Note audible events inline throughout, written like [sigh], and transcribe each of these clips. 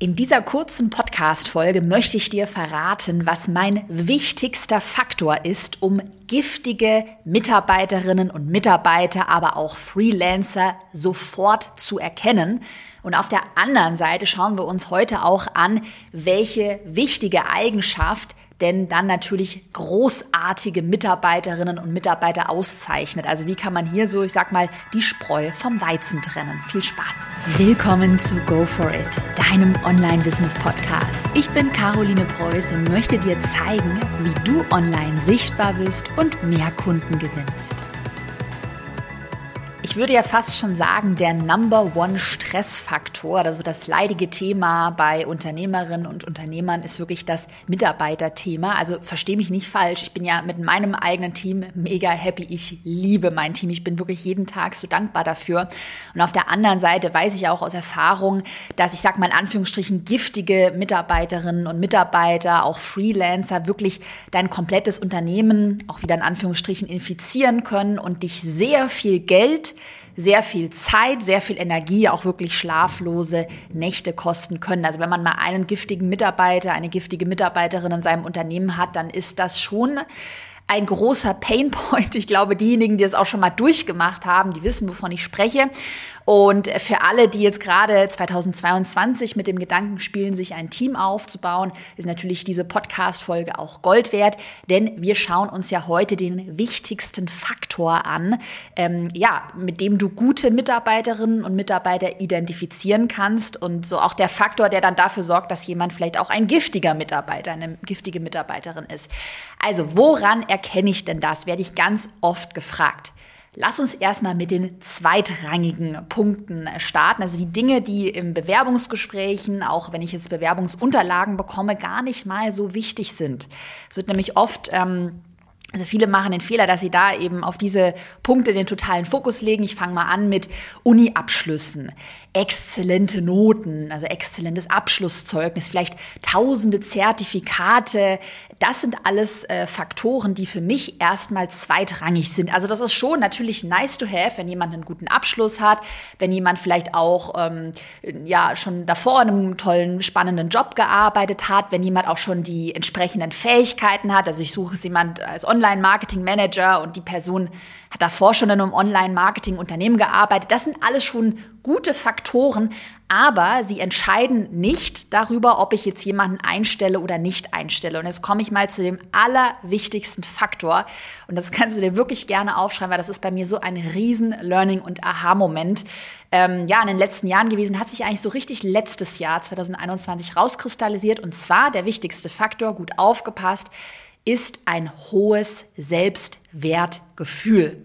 In dieser kurzen Podcast-Folge möchte ich dir verraten, was mein wichtigster Faktor ist, um giftige Mitarbeiterinnen und Mitarbeiter, aber auch Freelancer sofort zu erkennen. Und auf der anderen Seite schauen wir uns heute auch an, welche wichtige Eigenschaft denn dann natürlich großartige Mitarbeiterinnen und Mitarbeiter auszeichnet. Also wie kann man hier so, ich sag mal, die Spreu vom Weizen trennen. Viel Spaß. Willkommen zu Go For It, deinem Online-Business-Podcast. Ich bin Caroline Preuß und möchte dir zeigen, wie du online sichtbar bist und mehr Kunden gewinnst ich würde ja fast schon sagen, der Number One Stressfaktor, also das leidige Thema bei Unternehmerinnen und Unternehmern ist wirklich das Mitarbeiterthema. Also verstehe mich nicht falsch. Ich bin ja mit meinem eigenen Team mega happy. Ich liebe mein Team. Ich bin wirklich jeden Tag so dankbar dafür. Und auf der anderen Seite weiß ich auch aus Erfahrung, dass ich sag mal in Anführungsstrichen giftige Mitarbeiterinnen und Mitarbeiter, auch Freelancer wirklich dein komplettes Unternehmen auch wieder in Anführungsstrichen infizieren können und dich sehr viel Geld sehr viel Zeit, sehr viel Energie, auch wirklich schlaflose Nächte kosten können. Also wenn man mal einen giftigen Mitarbeiter, eine giftige Mitarbeiterin in seinem Unternehmen hat, dann ist das schon ein großer Painpoint. Ich glaube, diejenigen, die es auch schon mal durchgemacht haben, die wissen, wovon ich spreche. Und für alle, die jetzt gerade 2022 mit dem Gedanken spielen, sich ein Team aufzubauen, ist natürlich diese Podcast-Folge auch Gold wert, denn wir schauen uns ja heute den wichtigsten Faktor an, ähm, ja, mit dem du gute Mitarbeiterinnen und Mitarbeiter identifizieren kannst und so auch der Faktor, der dann dafür sorgt, dass jemand vielleicht auch ein giftiger Mitarbeiter, eine giftige Mitarbeiterin ist. Also, woran erkenne ich denn das? Werde ich ganz oft gefragt. Lass uns erstmal mit den zweitrangigen Punkten starten. Also die Dinge, die im Bewerbungsgesprächen, auch wenn ich jetzt Bewerbungsunterlagen bekomme, gar nicht mal so wichtig sind. Es wird nämlich oft ähm, also viele machen den Fehler, dass sie da eben auf diese Punkte den totalen Fokus legen. Ich fange mal an mit Uni-Abschlüssen, exzellente Noten, also exzellentes Abschlusszeugnis, vielleicht tausende Zertifikate. Das sind alles äh, Faktoren, die für mich erstmal zweitrangig sind. Also das ist schon natürlich nice to have, wenn jemand einen guten Abschluss hat, wenn jemand vielleicht auch ähm, ja schon davor in einem tollen, spannenden Job gearbeitet hat, wenn jemand auch schon die entsprechenden Fähigkeiten hat. Also ich suche es jemand als Online-Marketing-Manager und die Person hat davor schon in einem Online-Marketing-Unternehmen gearbeitet. Das sind alles schon gute Faktoren, aber sie entscheiden nicht darüber, ob ich jetzt jemanden einstelle oder nicht einstelle. Und jetzt komme ich mal zu dem allerwichtigsten Faktor. Und das kannst du dir wirklich gerne aufschreiben, weil das ist bei mir so ein riesen Learning- und Aha-Moment. Ähm, ja, in den letzten Jahren gewesen, hat sich eigentlich so richtig letztes Jahr, 2021, rauskristallisiert. Und zwar der wichtigste Faktor, gut aufgepasst, ist ein hohes Selbstwertgefühl.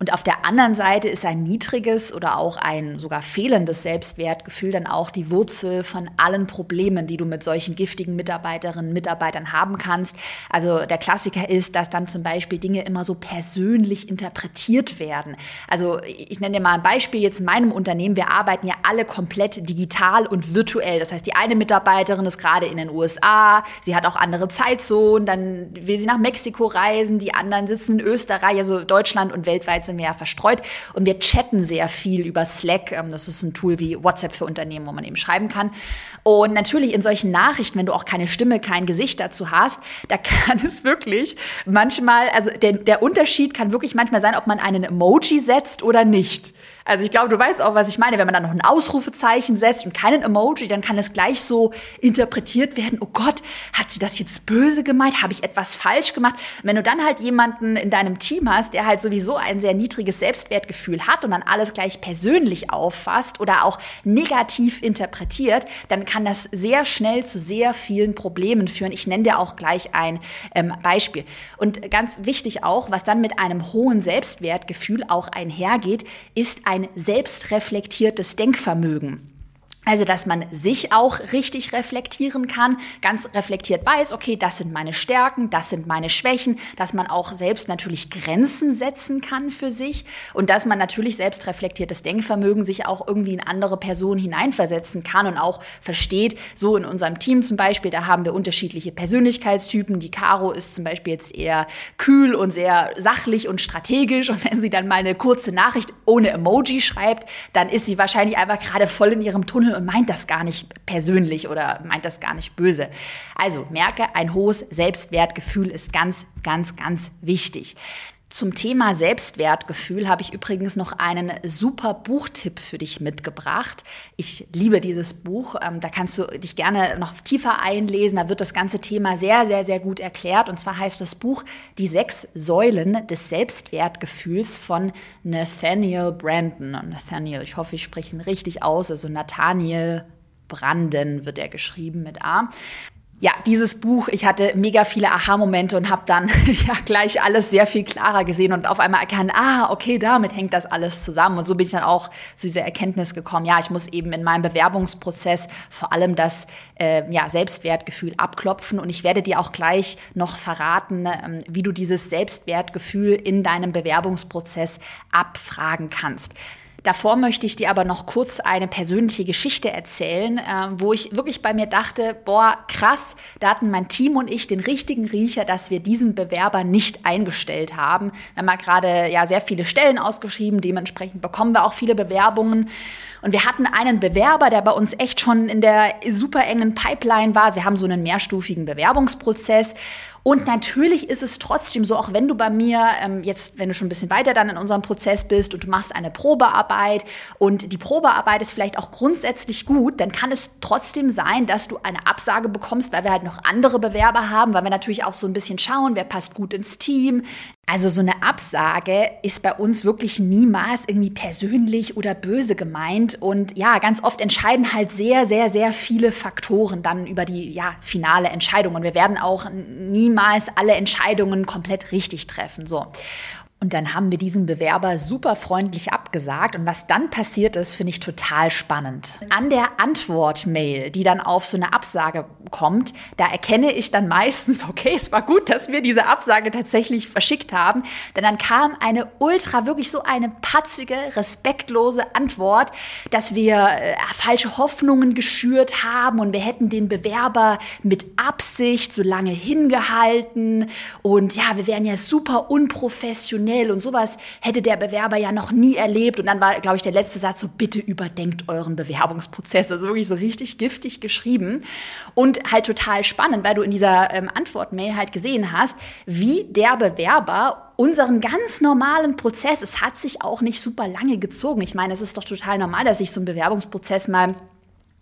Und auf der anderen Seite ist ein niedriges oder auch ein sogar fehlendes Selbstwertgefühl dann auch die Wurzel von allen Problemen, die du mit solchen giftigen Mitarbeiterinnen und Mitarbeitern haben kannst. Also der Klassiker ist, dass dann zum Beispiel Dinge immer so persönlich interpretiert werden. Also ich nenne dir mal ein Beispiel jetzt in meinem Unternehmen. Wir arbeiten ja alle komplett digital und virtuell. Das heißt, die eine Mitarbeiterin ist gerade in den USA, sie hat auch andere Zeitzonen, dann will sie nach Mexiko reisen, die anderen sitzen in Österreich, also Deutschland und weltweit sind wir ja verstreut und wir chatten sehr viel über Slack. Ähm, das ist ein Tool wie WhatsApp für Unternehmen, wo man eben schreiben kann. Und natürlich in solchen Nachrichten, wenn du auch keine Stimme, kein Gesicht dazu hast, da kann [laughs] es wirklich manchmal, also der, der Unterschied kann wirklich manchmal sein, ob man einen Emoji setzt oder nicht. Also ich glaube, du weißt auch, was ich meine. Wenn man dann noch ein Ausrufezeichen setzt und keinen Emoji, dann kann es gleich so interpretiert werden. Oh Gott, hat sie das jetzt böse gemeint? Habe ich etwas falsch gemacht? Und wenn du dann halt jemanden in deinem Team hast, der halt sowieso ein sehr niedriges Selbstwertgefühl hat und dann alles gleich persönlich auffasst oder auch negativ interpretiert, dann kann das sehr schnell zu sehr vielen Problemen führen. Ich nenne dir auch gleich ein ähm, Beispiel. Und ganz wichtig auch, was dann mit einem hohen Selbstwertgefühl auch einhergeht, ist ein ein selbstreflektiertes Denkvermögen. Also, dass man sich auch richtig reflektieren kann, ganz reflektiert weiß, okay, das sind meine Stärken, das sind meine Schwächen, dass man auch selbst natürlich Grenzen setzen kann für sich. Und dass man natürlich selbst reflektiertes Denkvermögen sich auch irgendwie in andere Personen hineinversetzen kann und auch versteht, so in unserem Team zum Beispiel, da haben wir unterschiedliche Persönlichkeitstypen. Die Caro ist zum Beispiel jetzt eher kühl und sehr sachlich und strategisch. Und wenn sie dann mal eine kurze Nachricht ohne Emoji schreibt, dann ist sie wahrscheinlich einfach gerade voll in ihrem Tunnel Und meint das gar nicht persönlich oder meint das gar nicht böse. Also merke, ein hohes Selbstwertgefühl ist ganz, ganz, ganz wichtig. Zum Thema Selbstwertgefühl habe ich übrigens noch einen super Buchtipp für dich mitgebracht. Ich liebe dieses Buch. Ähm, da kannst du dich gerne noch tiefer einlesen. Da wird das ganze Thema sehr, sehr, sehr gut erklärt. Und zwar heißt das Buch Die sechs Säulen des Selbstwertgefühls von Nathaniel Brandon. Nathaniel, ich hoffe, ich spreche ihn richtig aus. Also Nathaniel Branden wird er geschrieben mit A ja, dieses Buch, ich hatte mega viele Aha-Momente und habe dann [laughs] ja gleich alles sehr viel klarer gesehen und auf einmal erkannt, ah, okay, damit hängt das alles zusammen. Und so bin ich dann auch zu dieser Erkenntnis gekommen, ja, ich muss eben in meinem Bewerbungsprozess vor allem das äh, ja, Selbstwertgefühl abklopfen. Und ich werde dir auch gleich noch verraten, ähm, wie du dieses Selbstwertgefühl in deinem Bewerbungsprozess abfragen kannst. Davor möchte ich dir aber noch kurz eine persönliche Geschichte erzählen, äh, wo ich wirklich bei mir dachte, boah, krass, da hatten mein Team und ich den richtigen Riecher, dass wir diesen Bewerber nicht eingestellt haben. Wir haben ja gerade ja sehr viele Stellen ausgeschrieben, dementsprechend bekommen wir auch viele Bewerbungen. Und wir hatten einen Bewerber, der bei uns echt schon in der super engen Pipeline war. Wir haben so einen mehrstufigen Bewerbungsprozess. Und natürlich ist es trotzdem so, auch wenn du bei mir ähm, jetzt, wenn du schon ein bisschen weiter dann in unserem Prozess bist und du machst eine Probearbeit und die Probearbeit ist vielleicht auch grundsätzlich gut, dann kann es trotzdem sein, dass du eine Absage bekommst, weil wir halt noch andere Bewerber haben, weil wir natürlich auch so ein bisschen schauen, wer passt gut ins Team, also so eine Absage ist bei uns wirklich niemals irgendwie persönlich oder böse gemeint. Und ja, ganz oft entscheiden halt sehr, sehr, sehr viele Faktoren dann über die ja, finale Entscheidung. Und wir werden auch niemals alle Entscheidungen komplett richtig treffen. So. Und dann haben wir diesen Bewerber super freundlich abgesagt. Und was dann passiert ist, finde ich total spannend. An der Antwort-Mail, die dann auf so eine Absage kommt, da erkenne ich dann meistens, okay, es war gut, dass wir diese Absage tatsächlich verschickt haben. Denn dann kam eine ultra, wirklich so eine patzige, respektlose Antwort, dass wir äh, falsche Hoffnungen geschürt haben und wir hätten den Bewerber mit Absicht so lange hingehalten. Und ja, wir wären ja super unprofessionell schnell und sowas hätte der Bewerber ja noch nie erlebt. Und dann war, glaube ich, der letzte Satz so, bitte überdenkt euren Bewerbungsprozess. Also wirklich so richtig giftig geschrieben und halt total spannend, weil du in dieser ähm, Antwort-Mail halt gesehen hast, wie der Bewerber unseren ganz normalen Prozess, es hat sich auch nicht super lange gezogen. Ich meine, es ist doch total normal, dass sich so ein Bewerbungsprozess mal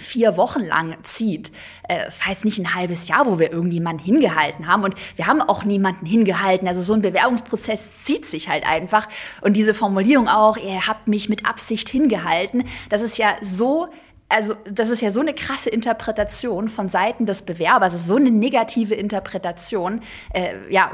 vier Wochen lang zieht. Äh, das war jetzt nicht ein halbes Jahr, wo wir irgendjemanden hingehalten haben. Und wir haben auch niemanden hingehalten. Also so ein Bewerbungsprozess zieht sich halt einfach. Und diese Formulierung auch, ihr habt mich mit Absicht hingehalten, das ist ja so also das ist ja so eine krasse Interpretation von Seiten des Bewerbers, so eine negative Interpretation, äh, ja,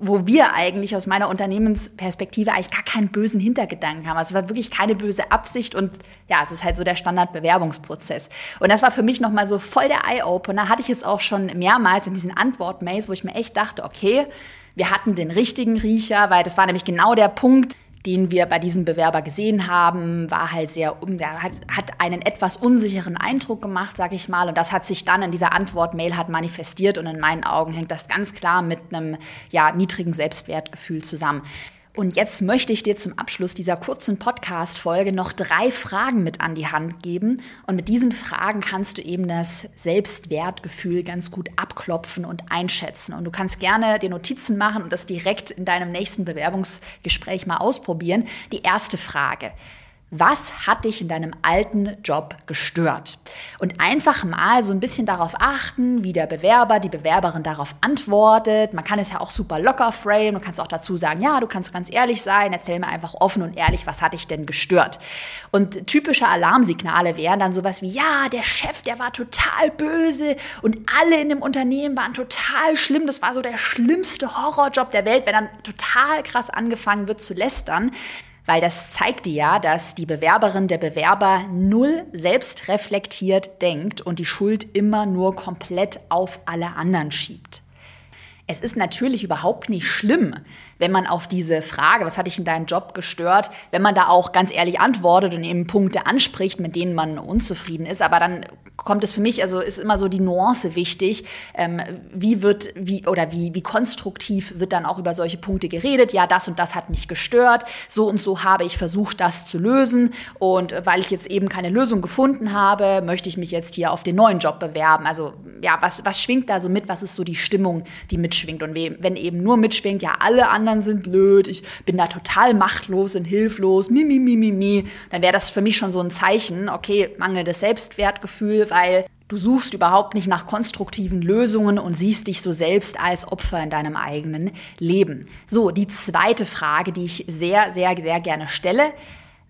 wo wir eigentlich aus meiner Unternehmensperspektive eigentlich gar keinen bösen Hintergedanken haben. Also es war wirklich keine böse Absicht und ja, es ist halt so der Standardbewerbungsprozess. Und das war für mich nochmal so voll der Eye-Opener. Hatte ich jetzt auch schon mehrmals in diesen Antwort-Mails, wo ich mir echt dachte, okay, wir hatten den richtigen Riecher, weil das war nämlich genau der Punkt, den wir bei diesem Bewerber gesehen haben, war halt sehr, hat, hat einen etwas unsicheren Eindruck gemacht, sag ich mal. Und das hat sich dann in dieser Antwort-Mail hat manifestiert. Und in meinen Augen hängt das ganz klar mit einem ja, niedrigen Selbstwertgefühl zusammen. Und jetzt möchte ich dir zum Abschluss dieser kurzen Podcast-Folge noch drei Fragen mit an die Hand geben. Und mit diesen Fragen kannst du eben das Selbstwertgefühl ganz gut abklopfen und einschätzen. Und du kannst gerne dir Notizen machen und das direkt in deinem nächsten Bewerbungsgespräch mal ausprobieren. Die erste Frage. Was hat dich in deinem alten Job gestört? Und einfach mal so ein bisschen darauf achten, wie der Bewerber, die Bewerberin darauf antwortet. Man kann es ja auch super locker framen. Du kannst auch dazu sagen, ja, du kannst ganz ehrlich sein, erzähl mir einfach offen und ehrlich, was hat dich denn gestört? Und typische Alarmsignale wären dann sowas wie, ja, der Chef, der war total böse und alle in dem Unternehmen waren total schlimm. Das war so der schlimmste Horrorjob der Welt, wenn dann total krass angefangen wird zu lästern weil das zeigt dir ja, dass die Bewerberin, der Bewerber null selbst reflektiert denkt und die Schuld immer nur komplett auf alle anderen schiebt. Es ist natürlich überhaupt nicht schlimm, wenn man auf diese Frage, was hat dich in deinem Job gestört, wenn man da auch ganz ehrlich antwortet und eben Punkte anspricht, mit denen man unzufrieden ist, aber dann kommt es für mich, also ist immer so die Nuance wichtig, ähm, wie wird, wie, oder wie, wie konstruktiv wird dann auch über solche Punkte geredet, ja, das und das hat mich gestört, so und so habe ich versucht, das zu lösen. Und weil ich jetzt eben keine Lösung gefunden habe, möchte ich mich jetzt hier auf den neuen Job bewerben. Also ja, was, was schwingt da so mit, was ist so die Stimmung, die mitschwingt? Und wenn eben nur mitschwingt, ja, alle anderen sind blöd, ich bin da total machtlos und hilflos, mi, mi, mi, mi, mi, dann wäre das für mich schon so ein Zeichen, okay, mangelndes Selbstwertgefühl, weil du suchst überhaupt nicht nach konstruktiven Lösungen und siehst dich so selbst als Opfer in deinem eigenen Leben. So, die zweite Frage, die ich sehr, sehr, sehr gerne stelle.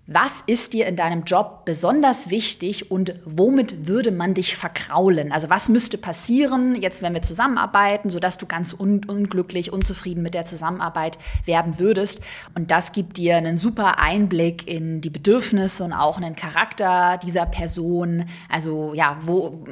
Was ist dir in deinem Job besonders wichtig und womit würde man dich verkraulen? Also was müsste passieren, jetzt wenn wir zusammenarbeiten, sodass du ganz un unglücklich, unzufrieden mit der Zusammenarbeit werden würdest? Und das gibt dir einen super Einblick in die Bedürfnisse und auch einen Charakter dieser Person. Also ja, wo,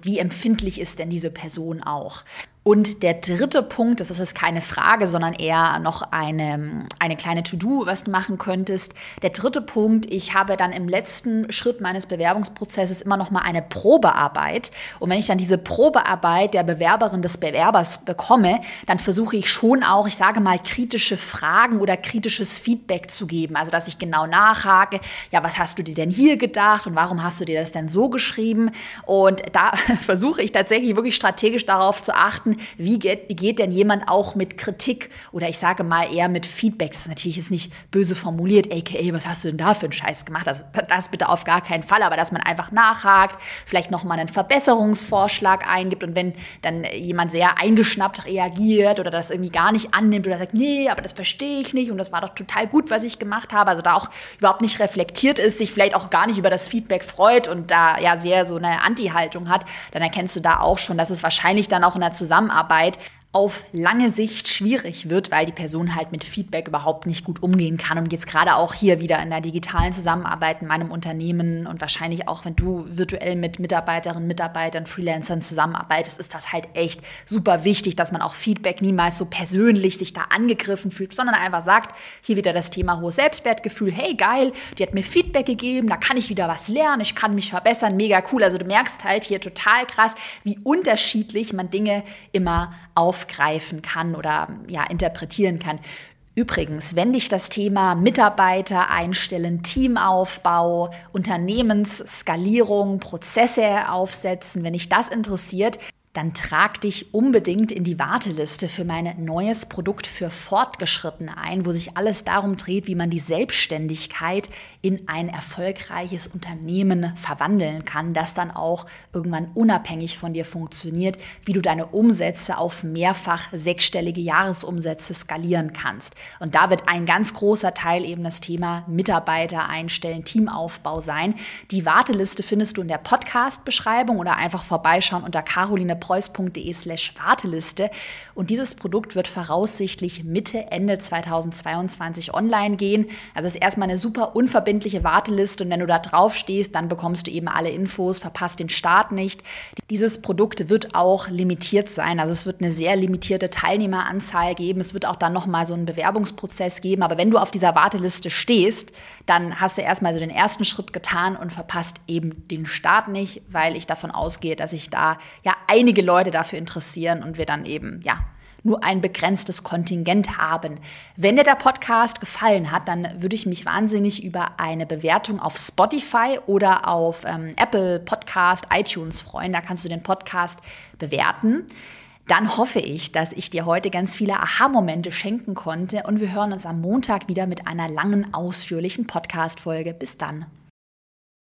wie empfindlich ist denn diese Person auch? Und der dritte Punkt, das ist jetzt keine Frage, sondern eher noch eine, eine kleine To-Do, was du machen könntest. Der dritte Punkt, ich habe dann im letzten Schritt meines Bewerbungsprozesses immer noch mal eine Probearbeit. Und wenn ich dann diese Probearbeit der Bewerberin des Bewerbers bekomme, dann versuche ich schon auch, ich sage mal, kritische Fragen oder kritisches Feedback zu geben. Also, dass ich genau nachhake, ja, was hast du dir denn hier gedacht und warum hast du dir das denn so geschrieben? Und da [laughs] versuche ich tatsächlich wirklich strategisch darauf zu achten, wie geht, geht denn jemand auch mit Kritik oder ich sage mal eher mit Feedback, das ist natürlich jetzt nicht böse formuliert, aka, was hast du denn da für einen Scheiß gemacht? Also das bitte auf gar keinen Fall, aber dass man einfach nachhakt, vielleicht nochmal einen Verbesserungsvorschlag eingibt und wenn dann jemand sehr eingeschnappt reagiert oder das irgendwie gar nicht annimmt oder sagt, nee, aber das verstehe ich nicht und das war doch total gut, was ich gemacht habe, also da auch überhaupt nicht reflektiert ist, sich vielleicht auch gar nicht über das Feedback freut und da ja sehr so eine Anti-Haltung hat, dann erkennst du da auch schon, dass es wahrscheinlich dann auch in der Zusammenarbeit Zusammenarbeit auf lange Sicht schwierig wird, weil die Person halt mit Feedback überhaupt nicht gut umgehen kann. Und jetzt gerade auch hier wieder in der digitalen Zusammenarbeit in meinem Unternehmen und wahrscheinlich auch, wenn du virtuell mit Mitarbeiterinnen, Mitarbeitern, Freelancern zusammenarbeitest, ist das halt echt super wichtig, dass man auch Feedback niemals so persönlich sich da angegriffen fühlt, sondern einfach sagt, hier wieder das Thema hohes Selbstwertgefühl, hey geil, die hat mir Feedback gegeben, da kann ich wieder was lernen, ich kann mich verbessern, mega cool. Also du merkst halt hier total krass, wie unterschiedlich man Dinge immer aufgreifen kann oder ja, interpretieren kann. Übrigens, wenn dich das Thema Mitarbeiter einstellen, Teamaufbau, Unternehmensskalierung, Prozesse aufsetzen, wenn dich das interessiert, dann trag dich unbedingt in die Warteliste für mein neues Produkt für Fortgeschrittene ein, wo sich alles darum dreht, wie man die Selbstständigkeit in ein erfolgreiches Unternehmen verwandeln kann, das dann auch irgendwann unabhängig von dir funktioniert, wie du deine Umsätze auf mehrfach sechsstellige Jahresumsätze skalieren kannst. Und da wird ein ganz großer Teil eben das Thema Mitarbeiter einstellen, Teamaufbau sein. Die Warteliste findest du in der Podcast-Beschreibung oder einfach vorbeischauen unter Caroline preuß.de slash Warteliste. Und dieses Produkt wird voraussichtlich Mitte, Ende 2022 online gehen. Also es ist erstmal eine super unverbindliche Warteliste und wenn du da drauf stehst, dann bekommst du eben alle Infos, verpasst den Start nicht. Dieses Produkt wird auch limitiert sein. Also es wird eine sehr limitierte Teilnehmeranzahl geben. Es wird auch dann nochmal so einen Bewerbungsprozess geben. Aber wenn du auf dieser Warteliste stehst, dann hast du erstmal so den ersten Schritt getan und verpasst eben den Start nicht, weil ich davon ausgehe, dass ich da ja einige wenige Leute dafür interessieren und wir dann eben, ja, nur ein begrenztes Kontingent haben. Wenn dir der Podcast gefallen hat, dann würde ich mich wahnsinnig über eine Bewertung auf Spotify oder auf ähm, Apple Podcast, iTunes freuen. Da kannst du den Podcast bewerten. Dann hoffe ich, dass ich dir heute ganz viele Aha-Momente schenken konnte und wir hören uns am Montag wieder mit einer langen, ausführlichen Podcast-Folge. Bis dann.